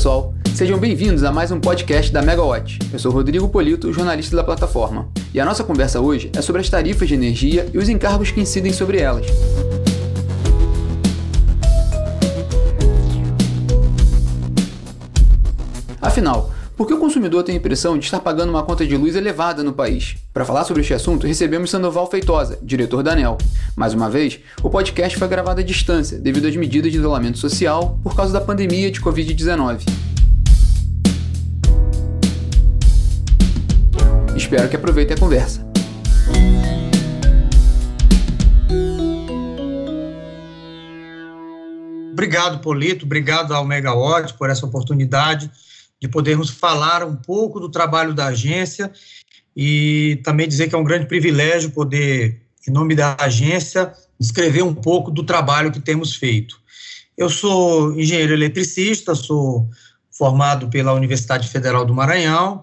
pessoal, sejam bem-vindos a mais um podcast da Megawatt. Eu sou Rodrigo Polito, jornalista da plataforma. E a nossa conversa hoje é sobre as tarifas de energia e os encargos que incidem sobre elas. Afinal, por que o consumidor tem a impressão de estar pagando uma conta de luz elevada no país? Para falar sobre este assunto, recebemos Sandoval Feitosa, diretor da ANEL. Mais uma vez, o podcast foi gravado à distância devido às medidas de isolamento social por causa da pandemia de Covid-19. Espero que aproveitem a conversa. Obrigado, Polito, obrigado ao Megawatt por essa oportunidade de podermos falar um pouco do trabalho da agência e também dizer que é um grande privilégio poder, em nome da agência, escrever um pouco do trabalho que temos feito. Eu sou engenheiro eletricista, sou formado pela Universidade Federal do Maranhão,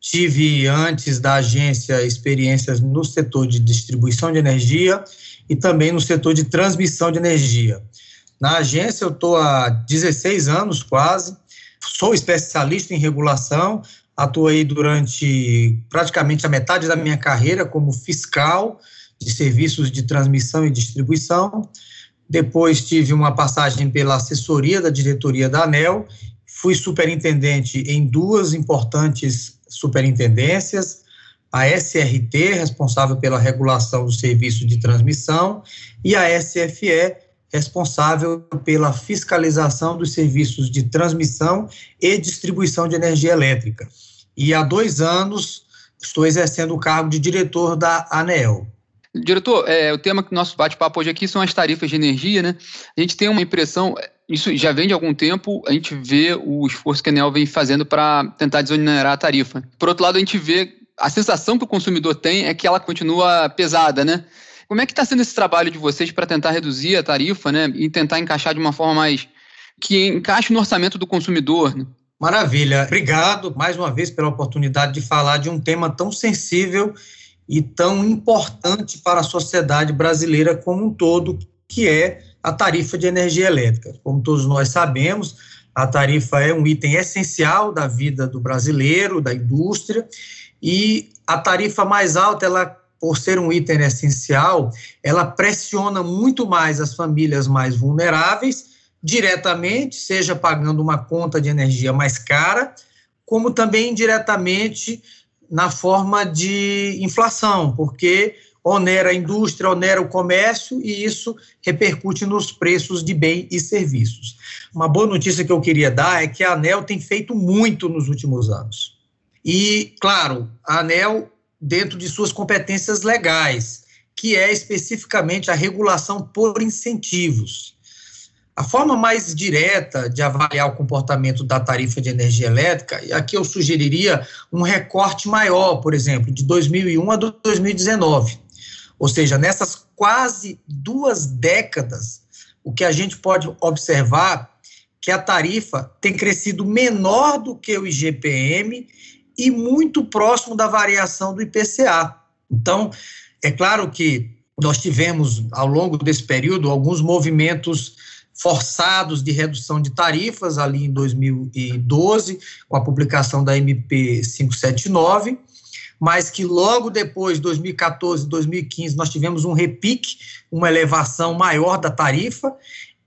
tive antes da agência experiências no setor de distribuição de energia e também no setor de transmissão de energia. Na agência eu estou há 16 anos quase, sou especialista em regulação, atuei durante praticamente a metade da minha carreira como fiscal de serviços de transmissão e distribuição. Depois tive uma passagem pela assessoria da diretoria da ANEL, fui superintendente em duas importantes superintendências, a SRT, responsável pela regulação do serviço de transmissão, e a SFE, responsável pela fiscalização dos serviços de transmissão e distribuição de energia elétrica. E há dois anos estou exercendo o cargo de diretor da ANEEL. Diretor, é, o tema que nosso bate-papo hoje aqui são as tarifas de energia, né? A gente tem uma impressão, isso já vem de algum tempo, a gente vê o esforço que a ANEL vem fazendo para tentar desonerar a tarifa. Por outro lado, a gente vê a sensação que o consumidor tem é que ela continua pesada, né? Como é que está sendo esse trabalho de vocês para tentar reduzir a tarifa, né? E tentar encaixar de uma forma mais que encaixe no orçamento do consumidor? Né? Maravilha. Obrigado mais uma vez pela oportunidade de falar de um tema tão sensível e tão importante para a sociedade brasileira como um todo, que é a tarifa de energia elétrica. Como todos nós sabemos, a tarifa é um item essencial da vida do brasileiro, da indústria, e a tarifa mais alta ela por ser um item essencial, ela pressiona muito mais as famílias mais vulneráveis, diretamente, seja pagando uma conta de energia mais cara, como também indiretamente na forma de inflação, porque onera a indústria, onera o comércio e isso repercute nos preços de bens e serviços. Uma boa notícia que eu queria dar é que a ANEL tem feito muito nos últimos anos. E, claro, a ANEL dentro de suas competências legais, que é especificamente a regulação por incentivos. A forma mais direta de avaliar o comportamento da tarifa de energia elétrica, e aqui eu sugeriria um recorte maior, por exemplo, de 2001 a 2019. Ou seja, nessas quase duas décadas, o que a gente pode observar que a tarifa tem crescido menor do que o IGPM e muito próximo da variação do IPCA. Então, é claro que nós tivemos, ao longo desse período, alguns movimentos forçados de redução de tarifas, ali em 2012, com a publicação da MP 579, mas que logo depois, 2014, 2015, nós tivemos um repique, uma elevação maior da tarifa,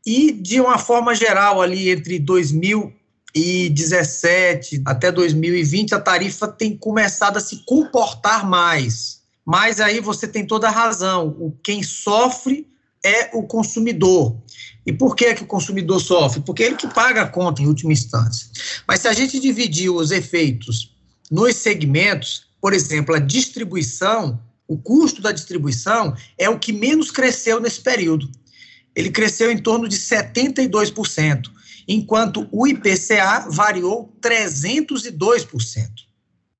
e de uma forma geral, ali entre 2000 2017 até 2020, a tarifa tem começado a se comportar mais. Mas aí você tem toda a razão. O quem sofre é o consumidor. E por que, que o consumidor sofre? Porque ele que paga a conta em última instância. Mas se a gente dividir os efeitos nos segmentos, por exemplo, a distribuição, o custo da distribuição é o que menos cresceu nesse período. Ele cresceu em torno de 72% enquanto o IPCA variou 302%.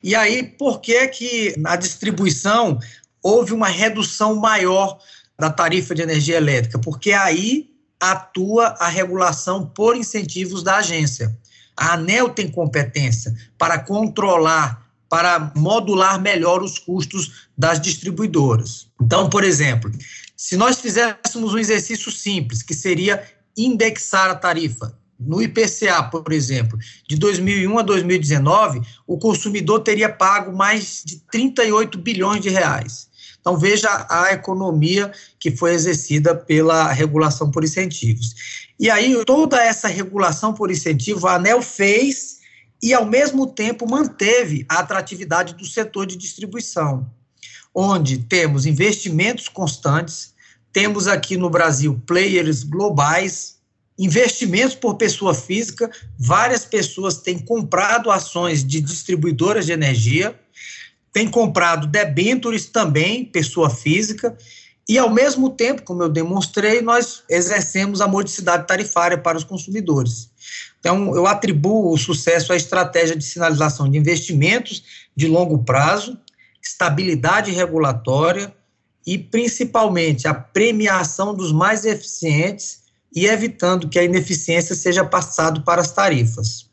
E aí, por que que na distribuição houve uma redução maior da tarifa de energia elétrica? Porque aí atua a regulação por incentivos da agência. A ANEL tem competência para controlar, para modular melhor os custos das distribuidoras. Então, por exemplo, se nós fizéssemos um exercício simples, que seria indexar a tarifa no IPCA, por exemplo, de 2001 a 2019, o consumidor teria pago mais de 38 bilhões de reais. Então, veja a economia que foi exercida pela regulação por incentivos. E aí, toda essa regulação por incentivo, a ANEL fez e, ao mesmo tempo, manteve a atratividade do setor de distribuição, onde temos investimentos constantes, temos aqui no Brasil players globais, investimentos por pessoa física, várias pessoas têm comprado ações de distribuidoras de energia, têm comprado debêntures também, pessoa física, e ao mesmo tempo, como eu demonstrei, nós exercemos a modicidade tarifária para os consumidores. Então, eu atribuo o sucesso à estratégia de sinalização de investimentos de longo prazo, estabilidade regulatória, e principalmente a premiação dos mais eficientes e evitando que a ineficiência seja passado para as tarifas.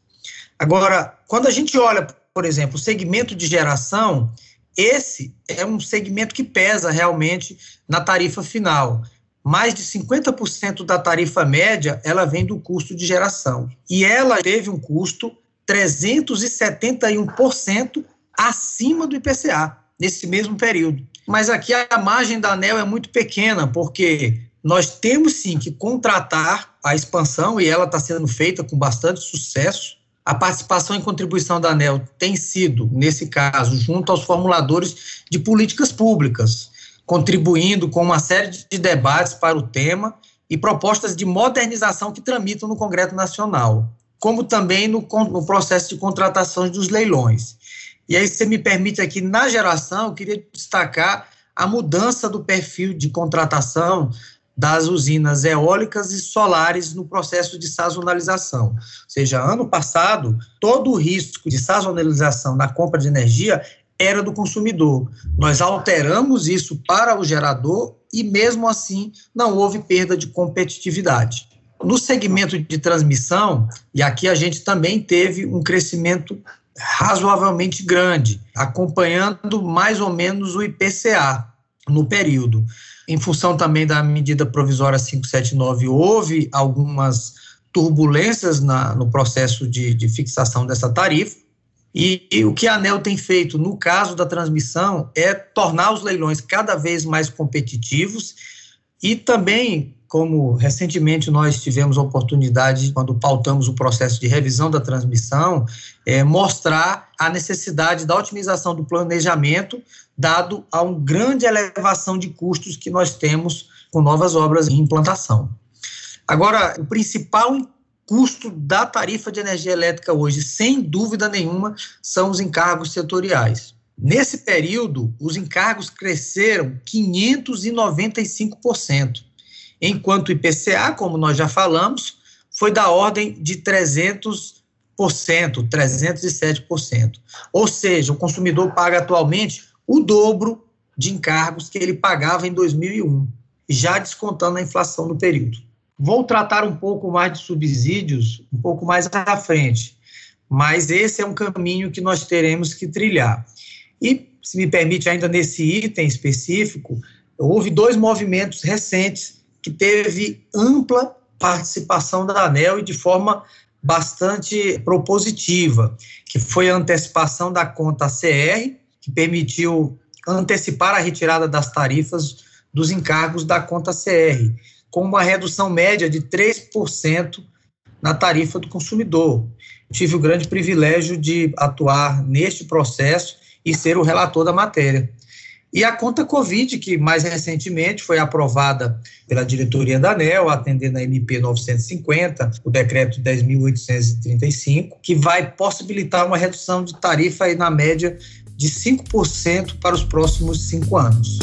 Agora, quando a gente olha, por exemplo, o segmento de geração, esse é um segmento que pesa realmente na tarifa final. Mais de 50% da tarifa média, ela vem do custo de geração. E ela teve um custo 371% acima do IPCA nesse mesmo período. Mas aqui a margem da ANEL é muito pequena, porque nós temos sim que contratar a expansão, e ela está sendo feita com bastante sucesso. A participação em contribuição da ANEL tem sido, nesse caso, junto aos formuladores de políticas públicas, contribuindo com uma série de debates para o tema e propostas de modernização que tramitam no Congresso Nacional, como também no, no processo de contratação dos leilões. E aí, se me permite aqui, na geração, eu queria destacar a mudança do perfil de contratação das usinas eólicas e solares no processo de sazonalização. Ou seja, ano passado, todo o risco de sazonalização na compra de energia era do consumidor. Nós alteramos isso para o gerador e, mesmo assim, não houve perda de competitividade. No segmento de transmissão, e aqui a gente também teve um crescimento razoavelmente grande, acompanhando mais ou menos o IPCA no período. Em função também da medida provisória 579, houve algumas turbulências na, no processo de, de fixação dessa tarifa, e, e, o que a ANEL tem feito no caso da transmissão é tornar os leilões cada vez mais competitivos. E também como recentemente nós tivemos a oportunidade, quando pautamos o processo de revisão da transmissão, é, mostrar a necessidade da otimização do planejamento, dado a uma grande elevação de custos que nós temos com novas obras em implantação. Agora, o principal custo da tarifa de energia elétrica hoje, sem dúvida nenhuma, são os encargos setoriais. Nesse período, os encargos cresceram 595% enquanto o IPCA, como nós já falamos, foi da ordem de 300%, 307%. Ou seja, o consumidor paga atualmente o dobro de encargos que ele pagava em 2001, já descontando a inflação do período. Vou tratar um pouco mais de subsídios um pouco mais à frente, mas esse é um caminho que nós teremos que trilhar. E, se me permite, ainda nesse item específico, houve dois movimentos recentes que teve ampla participação da ANEL e de forma bastante propositiva, que foi a antecipação da conta CR, que permitiu antecipar a retirada das tarifas dos encargos da conta CR, com uma redução média de 3% na tarifa do consumidor. Tive o grande privilégio de atuar neste processo e ser o relator da matéria. E a conta Covid, que mais recentemente foi aprovada pela diretoria da ANEL, atendendo a MP 950, o decreto 10.835, que vai possibilitar uma redução de tarifa aí na média de 5% para os próximos cinco anos.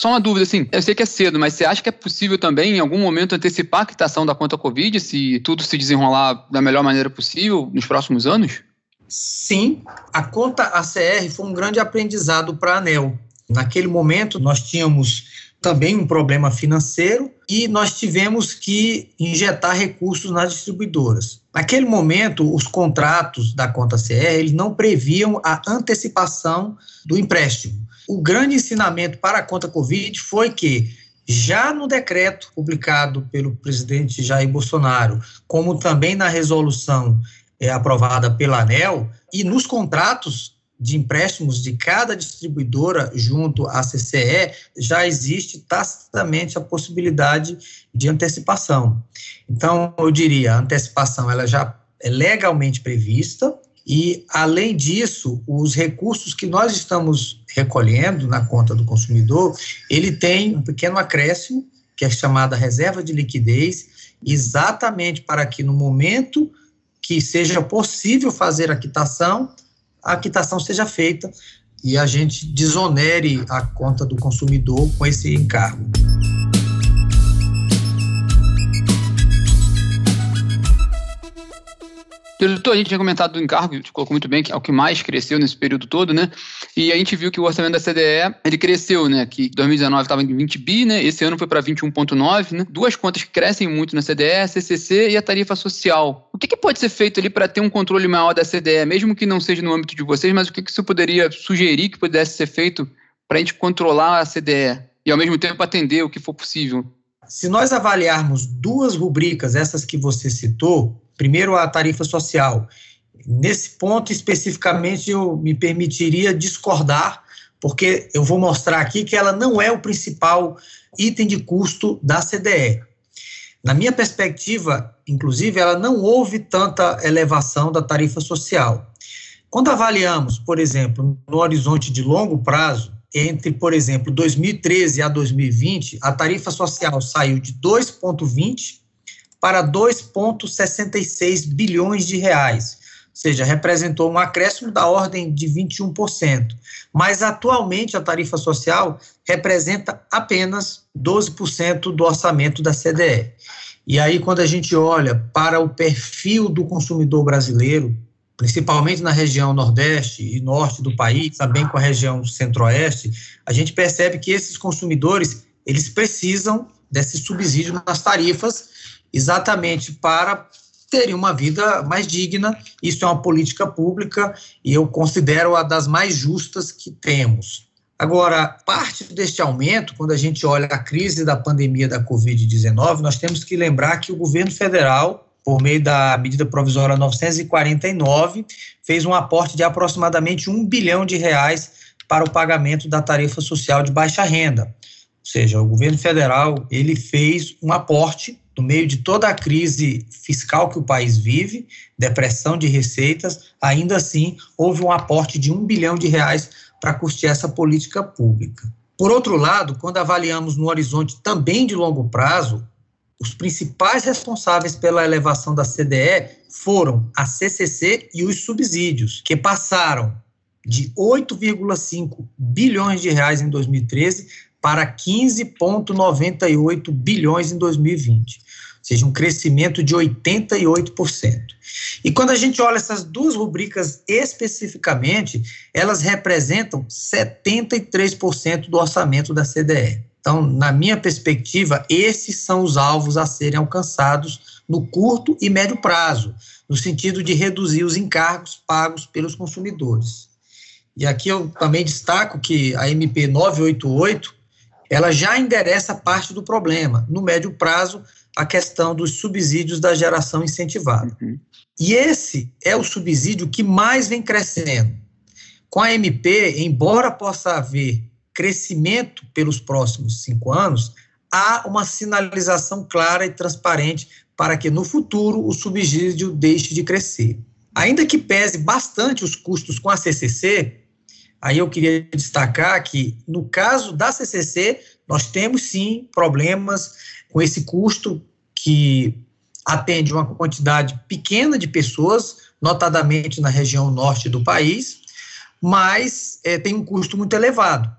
Só uma dúvida, assim, eu sei que é cedo, mas você acha que é possível também, em algum momento, antecipar a quitação da conta Covid, se tudo se desenrolar da melhor maneira possível nos próximos anos? Sim, a conta ACR foi um grande aprendizado para a ANEL. Naquele momento, nós tínhamos também um problema financeiro e nós tivemos que injetar recursos nas distribuidoras. Naquele momento, os contratos da conta CR eles não previam a antecipação do empréstimo. o grande ensinamento para a conta Covid foi que já no decreto publicado pelo presidente Jair Bolsonaro, como também na resolução é, aprovada pela ANEL, e nos contratos de empréstimos de cada distribuidora junto à CCE, já existe tacitamente a possibilidade de antecipação. Então, eu diria, a antecipação ela já é legalmente prevista, e, além disso, os recursos que nós estamos recolhendo na conta do consumidor, ele tem um pequeno acréscimo, que é chamada reserva de liquidez, exatamente para que no momento que seja possível fazer a quitação, a quitação seja feita e a gente desonere a conta do consumidor com esse encargo. Diretor, a gente tinha comentado do encargo, você colocou muito bem que é o que mais cresceu nesse período todo, né? E a gente viu que o orçamento da CDE, ele cresceu, né? Que 2019 estava em 20 bi, né? Esse ano foi para 21,9, né? Duas contas que crescem muito na CDE, a CCC e a tarifa social. O que, que pode ser feito ali para ter um controle maior da CDE, mesmo que não seja no âmbito de vocês, mas o que, que você poderia sugerir que pudesse ser feito para a gente controlar a CDE e ao mesmo tempo atender o que for possível? Se nós avaliarmos duas rubricas, essas que você citou, Primeiro, a tarifa social. Nesse ponto especificamente, eu me permitiria discordar, porque eu vou mostrar aqui que ela não é o principal item de custo da CDE. Na minha perspectiva, inclusive, ela não houve tanta elevação da tarifa social. Quando avaliamos, por exemplo, no horizonte de longo prazo, entre, por exemplo, 2013 a 2020, a tarifa social saiu de 2,20 para 2,66 bilhões de reais, ou seja, representou um acréscimo da ordem de 21%. Mas atualmente a tarifa social representa apenas 12% do orçamento da CDE. E aí, quando a gente olha para o perfil do consumidor brasileiro, principalmente na região nordeste e norte do país, também com a região centro-oeste, a gente percebe que esses consumidores eles precisam desse subsídio nas tarifas exatamente para terem uma vida mais digna. Isso é uma política pública e eu considero a das mais justas que temos. Agora, parte deste aumento, quando a gente olha a crise da pandemia da Covid-19, nós temos que lembrar que o governo federal, por meio da medida provisória 949, fez um aporte de aproximadamente um bilhão de reais para o pagamento da tarifa social de baixa renda. Ou seja, o governo federal ele fez um aporte no meio de toda a crise fiscal que o país vive, depressão de receitas, ainda assim houve um aporte de um bilhão de reais para custear essa política pública. Por outro lado, quando avaliamos no horizonte também de longo prazo, os principais responsáveis pela elevação da CDE foram a CCC e os subsídios, que passaram de 8,5 bilhões de reais em 2013 para 15,98 bilhões em 2020, ou seja, um crescimento de 88%. E quando a gente olha essas duas rubricas especificamente, elas representam 73% do orçamento da CDE. Então, na minha perspectiva, esses são os alvos a serem alcançados no curto e médio prazo, no sentido de reduzir os encargos pagos pelos consumidores. E aqui eu também destaco que a MP 988 ela já endereça parte do problema. No médio prazo, a questão dos subsídios da geração incentivada. Uhum. E esse é o subsídio que mais vem crescendo. Com a MP, embora possa haver crescimento pelos próximos cinco anos, há uma sinalização clara e transparente para que no futuro o subsídio deixe de crescer. Ainda que pese bastante os custos com a CCC, Aí eu queria destacar que, no caso da CCC, nós temos sim problemas com esse custo que atende uma quantidade pequena de pessoas, notadamente na região norte do país, mas é, tem um custo muito elevado.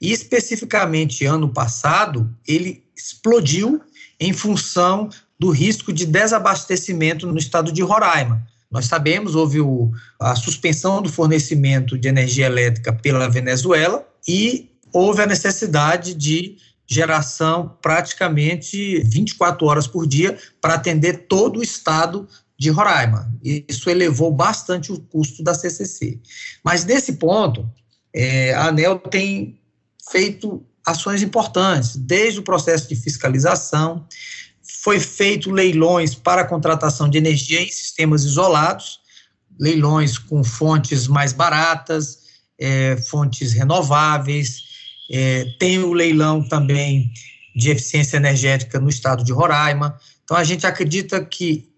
E especificamente ano passado, ele explodiu em função do risco de desabastecimento no estado de Roraima. Nós sabemos, houve o, a suspensão do fornecimento de energia elétrica pela Venezuela e houve a necessidade de geração praticamente 24 horas por dia para atender todo o estado de Roraima. Isso elevou bastante o custo da CCC. Mas nesse ponto, é, a ANEL tem feito ações importantes, desde o processo de fiscalização, foi feito leilões para a contratação de energia em sistemas isolados, leilões com fontes mais baratas, é, fontes renováveis, é, tem o leilão também de eficiência energética no estado de Roraima. Então, a gente acredita que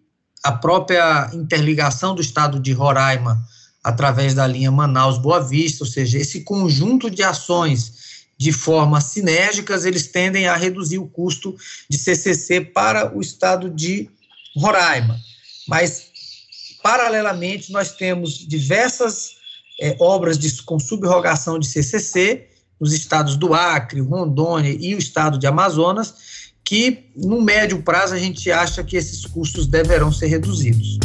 a própria interligação do estado de Roraima através da linha Manaus-Boa Vista, ou seja, esse conjunto de ações de forma sinérgicas, eles tendem a reduzir o custo de CCC para o estado de Roraima. Mas, paralelamente, nós temos diversas é, obras de, com subrogação de CCC nos estados do Acre, Rondônia e o estado de Amazonas, que, no médio prazo, a gente acha que esses custos deverão ser reduzidos.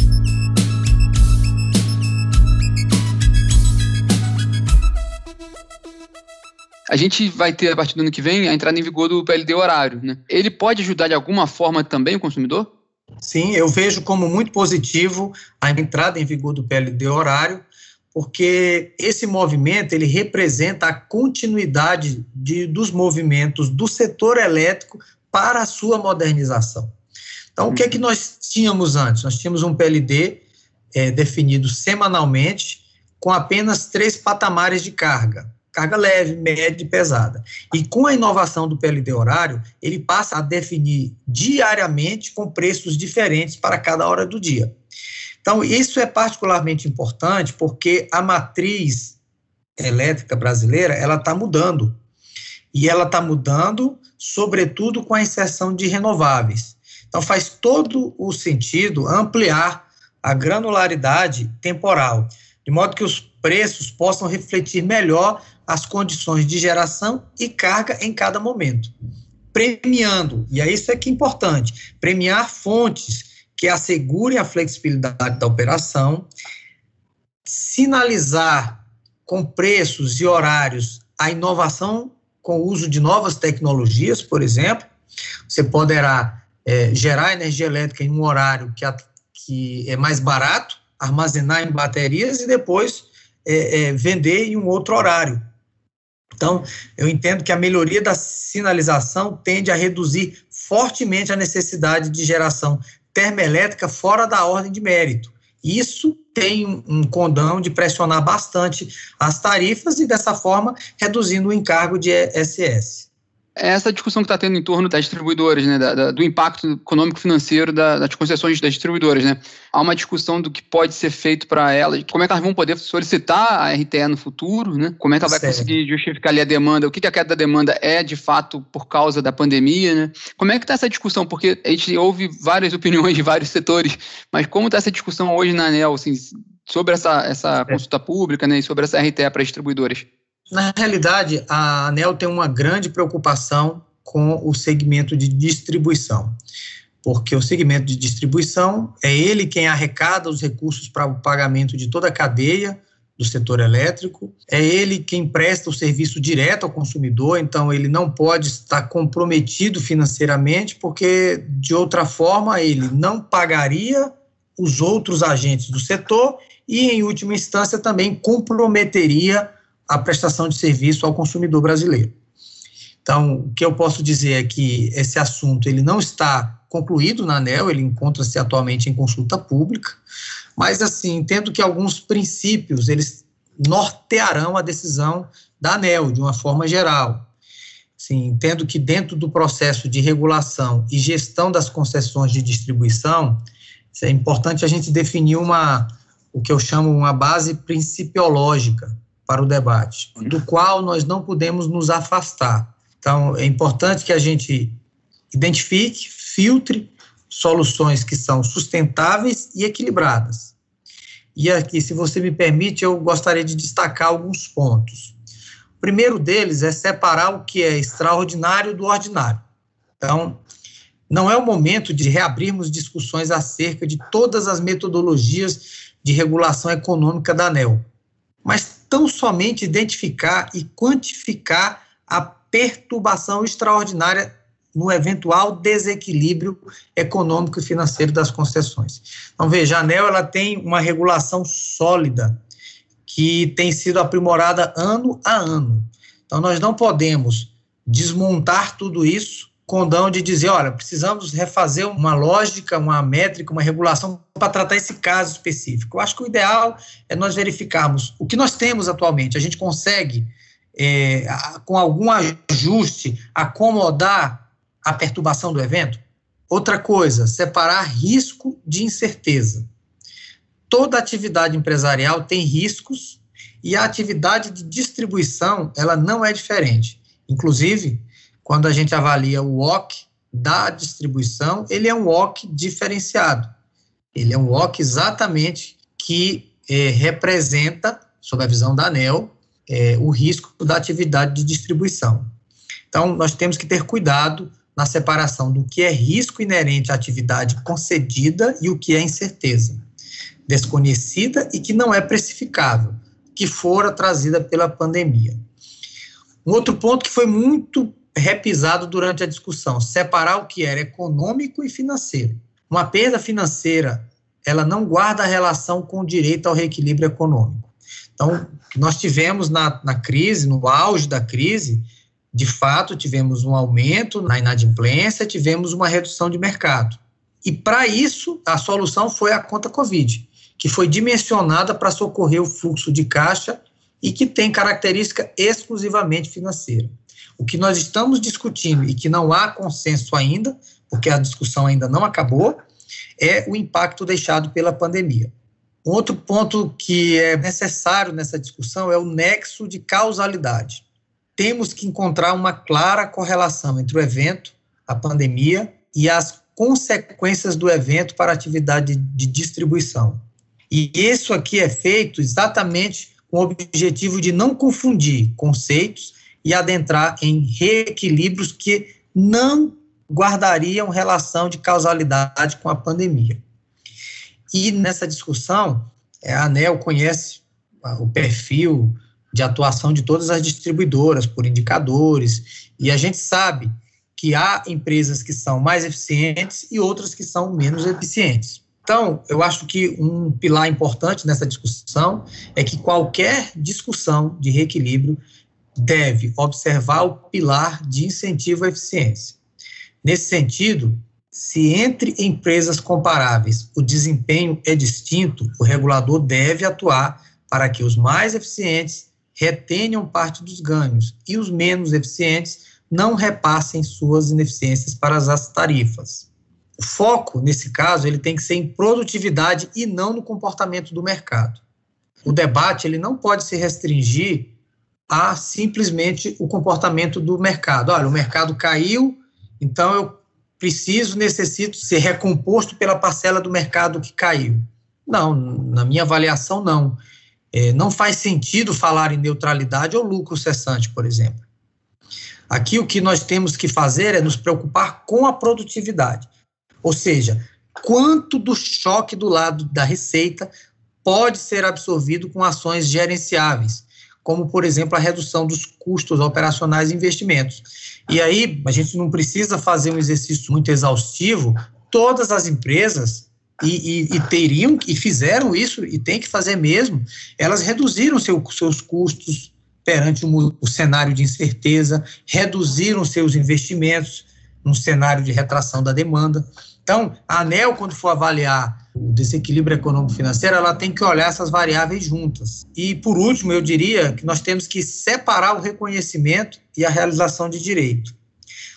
a gente vai ter, a partir do ano que vem, a entrada em vigor do PLD horário. Né? Ele pode ajudar de alguma forma também o consumidor? Sim, eu vejo como muito positivo a entrada em vigor do PLD horário, porque esse movimento ele representa a continuidade de, dos movimentos do setor elétrico para a sua modernização. Então, o que é que nós tínhamos antes? Nós tínhamos um PLD é, definido semanalmente com apenas três patamares de carga carga leve, média e pesada. E com a inovação do PLD horário, ele passa a definir diariamente com preços diferentes para cada hora do dia. Então, isso é particularmente importante porque a matriz elétrica brasileira, ela está mudando. E ela está mudando, sobretudo com a inserção de renováveis. Então, faz todo o sentido ampliar a granularidade temporal, de modo que os preços possam refletir melhor as condições de geração e carga em cada momento. Premiando, e é isso é que é importante, premiar fontes que assegurem a flexibilidade da operação, sinalizar com preços e horários a inovação com o uso de novas tecnologias, por exemplo, você poderá é, gerar energia elétrica em um horário que, a, que é mais barato, armazenar em baterias e depois é, é, vender em um outro horário. Então, eu entendo que a melhoria da sinalização tende a reduzir fortemente a necessidade de geração termoelétrica fora da ordem de mérito. Isso tem um condão de pressionar bastante as tarifas e, dessa forma, reduzindo o encargo de SS é essa discussão que está tendo em torno das distribuidoras, né, da, da, do impacto econômico-financeiro da, das concessões das distribuidoras. Né. Há uma discussão do que pode ser feito para elas, como é que elas vão poder solicitar a RTE no futuro, né, como é que ela vai certo. conseguir justificar ali a demanda, o que, que a queda da demanda é de fato por causa da pandemia, né. Como é que está essa discussão? Porque a gente ouve várias opiniões de vários setores, mas como está essa discussão hoje na ANEL, assim, sobre essa, essa consulta pública né, e sobre essa RTE para distribuidoras? Na realidade, a ANEL tem uma grande preocupação com o segmento de distribuição, porque o segmento de distribuição é ele quem arrecada os recursos para o pagamento de toda a cadeia do setor elétrico, é ele quem presta o serviço direto ao consumidor, então ele não pode estar comprometido financeiramente, porque de outra forma ele não pagaria os outros agentes do setor e, em última instância, também comprometeria a prestação de serviço ao consumidor brasileiro. Então, o que eu posso dizer é que esse assunto ele não está concluído na ANEL, ele encontra-se atualmente em consulta pública, mas assim, entendo que alguns princípios eles nortearão a decisão da ANEL de uma forma geral. Sim, entendo que dentro do processo de regulação e gestão das concessões de distribuição, é importante a gente definir uma o que eu chamo uma base principiológica para o debate, do qual nós não podemos nos afastar. Então, é importante que a gente identifique, filtre soluções que são sustentáveis e equilibradas. E aqui, se você me permite, eu gostaria de destacar alguns pontos. O primeiro deles é separar o que é extraordinário do ordinário. Então, não é o momento de reabrirmos discussões acerca de todas as metodologias de regulação econômica da ANEL, mas tão somente identificar e quantificar a perturbação extraordinária no eventual desequilíbrio econômico e financeiro das concessões. Então, veja, a ANEL ela tem uma regulação sólida que tem sido aprimorada ano a ano. Então, nós não podemos desmontar tudo isso condão de dizer, olha, precisamos refazer uma lógica, uma métrica, uma regulação para tratar esse caso específico. Eu acho que o ideal é nós verificarmos o que nós temos atualmente. A gente consegue, é, com algum ajuste, acomodar a perturbação do evento? Outra coisa, separar risco de incerteza. Toda atividade empresarial tem riscos e a atividade de distribuição, ela não é diferente. Inclusive, quando a gente avalia o WOC da distribuição, ele é um WOC diferenciado. Ele é um WOC exatamente que é, representa, sob a visão da ANEL, é, o risco da atividade de distribuição. Então, nós temos que ter cuidado na separação do que é risco inerente à atividade concedida e o que é incerteza, desconhecida e que não é precificável, que fora trazida pela pandemia. Um outro ponto que foi muito repisado durante a discussão, separar o que era econômico e financeiro. Uma perda financeira, ela não guarda relação com o direito ao reequilíbrio econômico. Então, nós tivemos na, na crise, no auge da crise, de fato, tivemos um aumento na inadimplência, tivemos uma redução de mercado. E para isso, a solução foi a conta Covid, que foi dimensionada para socorrer o fluxo de caixa e que tem característica exclusivamente financeira. O que nós estamos discutindo e que não há consenso ainda, porque a discussão ainda não acabou, é o impacto deixado pela pandemia. Outro ponto que é necessário nessa discussão é o nexo de causalidade. Temos que encontrar uma clara correlação entre o evento, a pandemia, e as consequências do evento para a atividade de distribuição. E isso aqui é feito exatamente com o objetivo de não confundir conceitos e adentrar em reequilíbrios que não guardariam relação de causalidade com a pandemia. E nessa discussão, é, a ANEL conhece o perfil de atuação de todas as distribuidoras por indicadores, e a gente sabe que há empresas que são mais eficientes e outras que são menos eficientes. Então, eu acho que um pilar importante nessa discussão é que qualquer discussão de reequilíbrio deve observar o pilar de incentivo à eficiência. Nesse sentido, se entre empresas comparáveis o desempenho é distinto, o regulador deve atuar para que os mais eficientes retenham parte dos ganhos e os menos eficientes não repassem suas ineficiências para as tarifas. O foco, nesse caso, ele tem que ser em produtividade e não no comportamento do mercado. O debate ele não pode se restringir a simplesmente o comportamento do mercado. Olha, o mercado caiu, então eu preciso, necessito ser recomposto pela parcela do mercado que caiu. Não, na minha avaliação, não. É, não faz sentido falar em neutralidade ou lucro cessante, por exemplo. Aqui o que nós temos que fazer é nos preocupar com a produtividade. Ou seja, quanto do choque do lado da receita pode ser absorvido com ações gerenciáveis como, por exemplo, a redução dos custos operacionais e investimentos. E aí, a gente não precisa fazer um exercício muito exaustivo, todas as empresas, e, e, e teriam, e fizeram isso, e tem que fazer mesmo, elas reduziram seu, seus custos perante o, o cenário de incerteza, reduziram seus investimentos num cenário de retração da demanda. Então, a ANEL, quando for avaliar o desequilíbrio econômico-financeiro, ela tem que olhar essas variáveis juntas. E, por último, eu diria que nós temos que separar o reconhecimento e a realização de direito.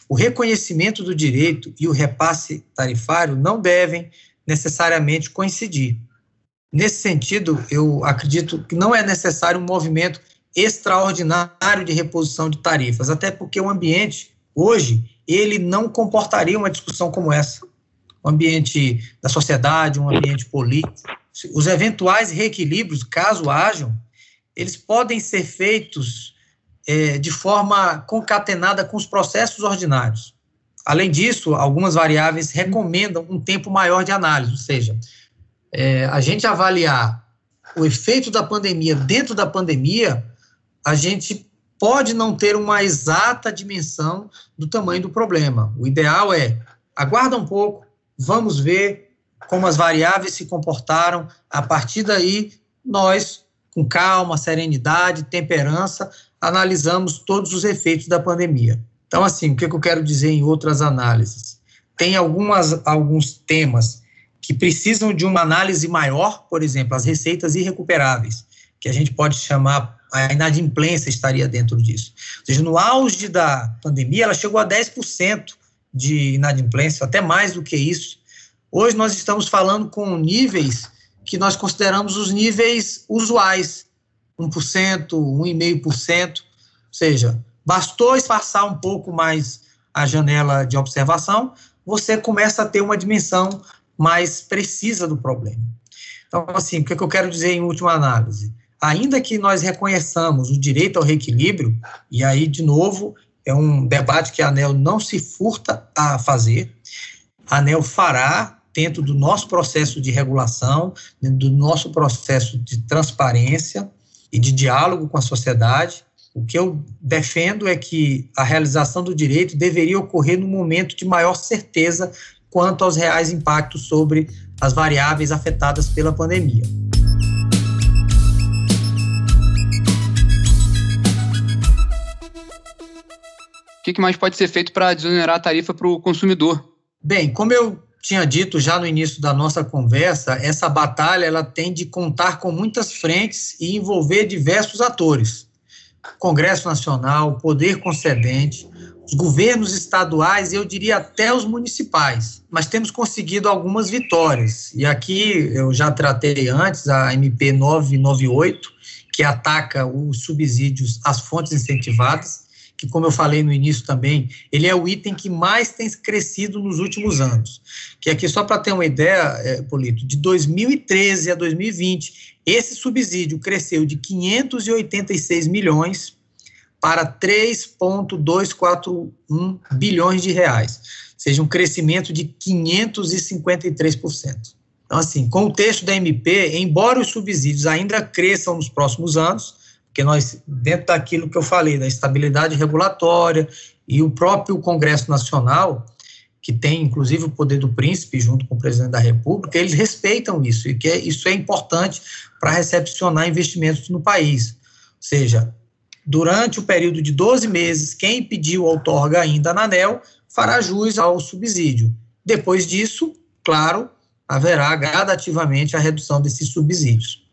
O reconhecimento do direito e o repasse tarifário não devem necessariamente coincidir. Nesse sentido, eu acredito que não é necessário um movimento extraordinário de reposição de tarifas, até porque o ambiente, hoje, ele não comportaria uma discussão como essa um ambiente da sociedade, um ambiente político. Os eventuais reequilíbrios, caso hajam, eles podem ser feitos é, de forma concatenada com os processos ordinários. Além disso, algumas variáveis recomendam um tempo maior de análise, ou seja, é, a gente avaliar o efeito da pandemia dentro da pandemia, a gente pode não ter uma exata dimensão do tamanho do problema. O ideal é aguarda um pouco, vamos ver como as variáveis se comportaram. A partir daí, nós com calma, serenidade, temperança, analisamos todos os efeitos da pandemia. Então, assim, o que eu quero dizer em outras análises? Tem algumas, alguns temas que precisam de uma análise maior, por exemplo, as receitas irrecuperáveis, que a gente pode chamar, a inadimplência estaria dentro disso. Ou seja, no auge da pandemia, ela chegou a 10% de inadimplência, até mais do que isso. Hoje nós estamos falando com níveis que nós consideramos os níveis usuais, 1%, 1,5%, ou seja, bastou espaçar um pouco mais a janela de observação, você começa a ter uma dimensão mais precisa do problema. Então, assim, o que, é eu quero dizer em última análise? Ainda que nós reconheçamos o direito ao reequilíbrio, e aí, de novo, é um debate que a ANEL não se furta a fazer, a ANEL fará dentro do nosso processo de regulação, dentro do nosso processo de transparência e de diálogo com a sociedade. O que eu defendo é que a realização do direito deveria ocorrer no momento de maior certeza quanto aos reais impactos sobre as variáveis afetadas pela pandemia. O que mais pode ser feito para desonerar a tarifa para o consumidor? Bem, como eu tinha dito já no início da nossa conversa, essa batalha ela tem de contar com muitas frentes e envolver diversos atores. Congresso Nacional, Poder Concedente, os governos estaduais e eu diria até os municipais. Mas temos conseguido algumas vitórias. E aqui eu já tratei antes a MP 998, que ataca os subsídios às fontes incentivadas que, como eu falei no início também, ele é o item que mais tem crescido nos últimos anos. Que aqui, só para ter uma ideia, é, Polito, de 2013 a 2020, esse subsídio cresceu de 586 milhões para 3,241 bilhões de reais, ou seja, um crescimento de 553%. Então, assim, com o texto da MP, embora os subsídios ainda cresçam nos próximos anos, porque nós, dentro daquilo que eu falei, da estabilidade regulatória e o próprio Congresso Nacional, que tem inclusive o poder do príncipe junto com o presidente da República, eles respeitam isso e que é, isso é importante para recepcionar investimentos no país. Ou seja, durante o período de 12 meses, quem pediu outorga ainda na ANEL fará jus ao subsídio. Depois disso, claro, haverá gradativamente a redução desses subsídios.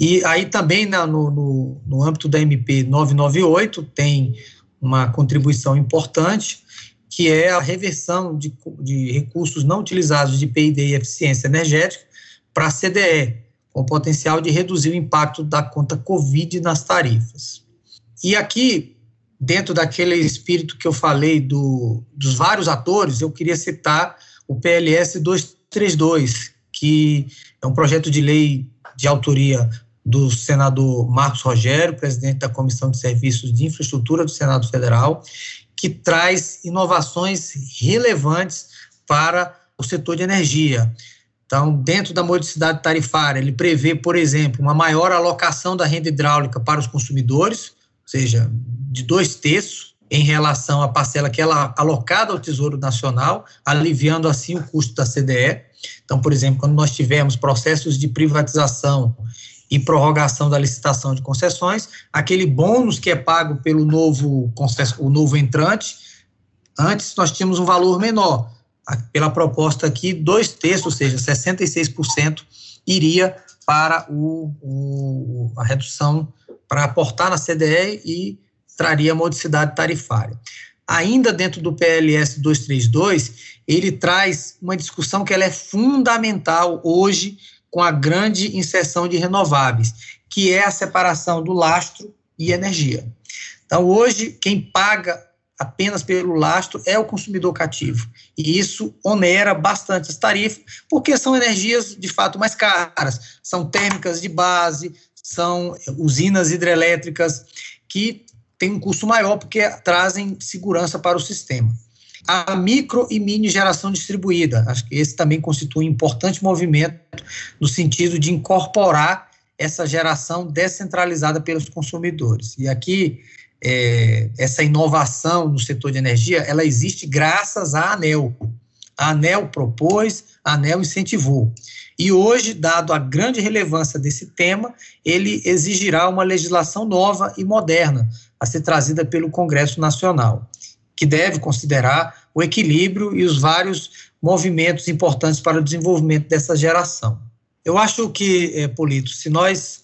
E aí também na, no, no, no âmbito da MP 998 tem uma contribuição importante, que é a reversão de, de recursos não utilizados de PID e eficiência energética para a CDE, com o potencial de reduzir o impacto da conta Covid nas tarifas. E aqui, dentro daquele espírito que eu falei do, dos vários atores, eu queria citar o PLS 232, que é um projeto de lei de autoria do senador Marcos Rogério, presidente da Comissão de Serviços de Infraestrutura do Senado Federal, que traz inovações relevantes para o setor de energia. Então, dentro da modicidade tarifária, ele prevê, por exemplo, uma maior alocação da renda hidráulica para os consumidores, ou seja, de dois terços em relação à parcela que ela é alocada ao Tesouro Nacional, aliviando assim o custo da CDE. Então, por exemplo, quando nós tivemos processos de privatização e prorrogação da licitação de concessões, aquele bônus que é pago pelo novo, o novo entrante, antes nós tínhamos um valor menor. Pela proposta aqui, dois terços, ou seja, 66% iria para o, o, a redução, para aportar na CDE e traria modicidade tarifária. Ainda dentro do PLS 232, ele traz uma discussão que ela é fundamental hoje com a grande inserção de renováveis, que é a separação do lastro e energia. Então, hoje, quem paga apenas pelo lastro é o consumidor cativo. E isso onera bastante as tarifas, porque são energias de fato mais caras. São térmicas de base, são usinas hidrelétricas que têm um custo maior porque trazem segurança para o sistema a micro e mini geração distribuída. Acho que esse também constitui um importante movimento no sentido de incorporar essa geração descentralizada pelos consumidores. E aqui, é, essa inovação no setor de energia, ela existe graças à ANEL. A ANEL propôs, a ANEL incentivou. E hoje, dado a grande relevância desse tema, ele exigirá uma legislação nova e moderna a ser trazida pelo Congresso Nacional, que deve considerar o equilíbrio e os vários movimentos importantes para o desenvolvimento dessa geração. Eu acho que, é, Polito, se nós,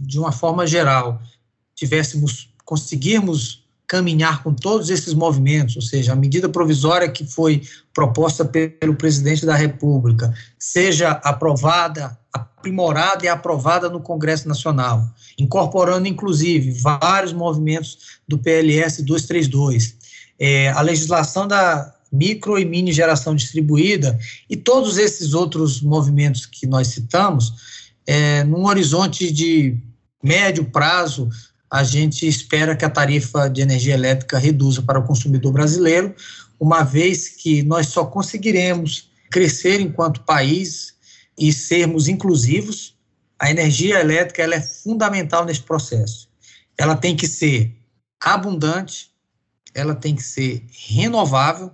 de uma forma geral, tivéssemos, conseguirmos caminhar com todos esses movimentos, ou seja, a medida provisória que foi proposta pelo presidente da República, seja aprovada, aprimorada e aprovada no Congresso Nacional, incorporando inclusive vários movimentos do PLS 232, é, a legislação da micro e mini geração distribuída e todos esses outros movimentos que nós citamos, é, num horizonte de médio prazo, a gente espera que a tarifa de energia elétrica reduza para o consumidor brasileiro, uma vez que nós só conseguiremos crescer enquanto país e sermos inclusivos. A energia elétrica ela é fundamental nesse processo. Ela tem que ser abundante, ela tem que ser renovável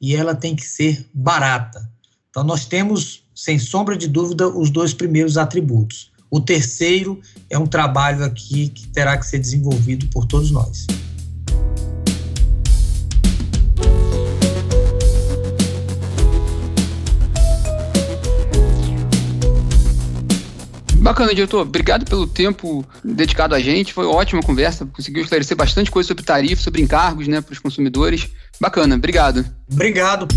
e ela tem que ser barata. Então, nós temos, sem sombra de dúvida, os dois primeiros atributos. O terceiro é um trabalho aqui que terá que ser desenvolvido por todos nós. Bacana, diretor. Obrigado pelo tempo dedicado a gente. Foi uma ótima conversa. Conseguiu esclarecer bastante coisa sobre tarifa, sobre encargos né, para os consumidores. Bacana, obrigado. Obrigado.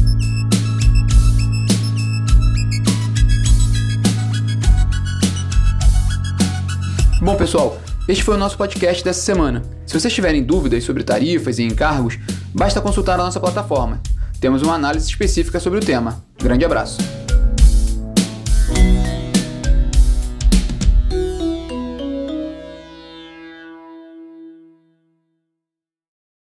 Bom, pessoal, este foi o nosso podcast dessa semana. Se vocês tiverem dúvidas sobre tarifas e encargos, basta consultar a nossa plataforma. Temos uma análise específica sobre o tema. Grande abraço!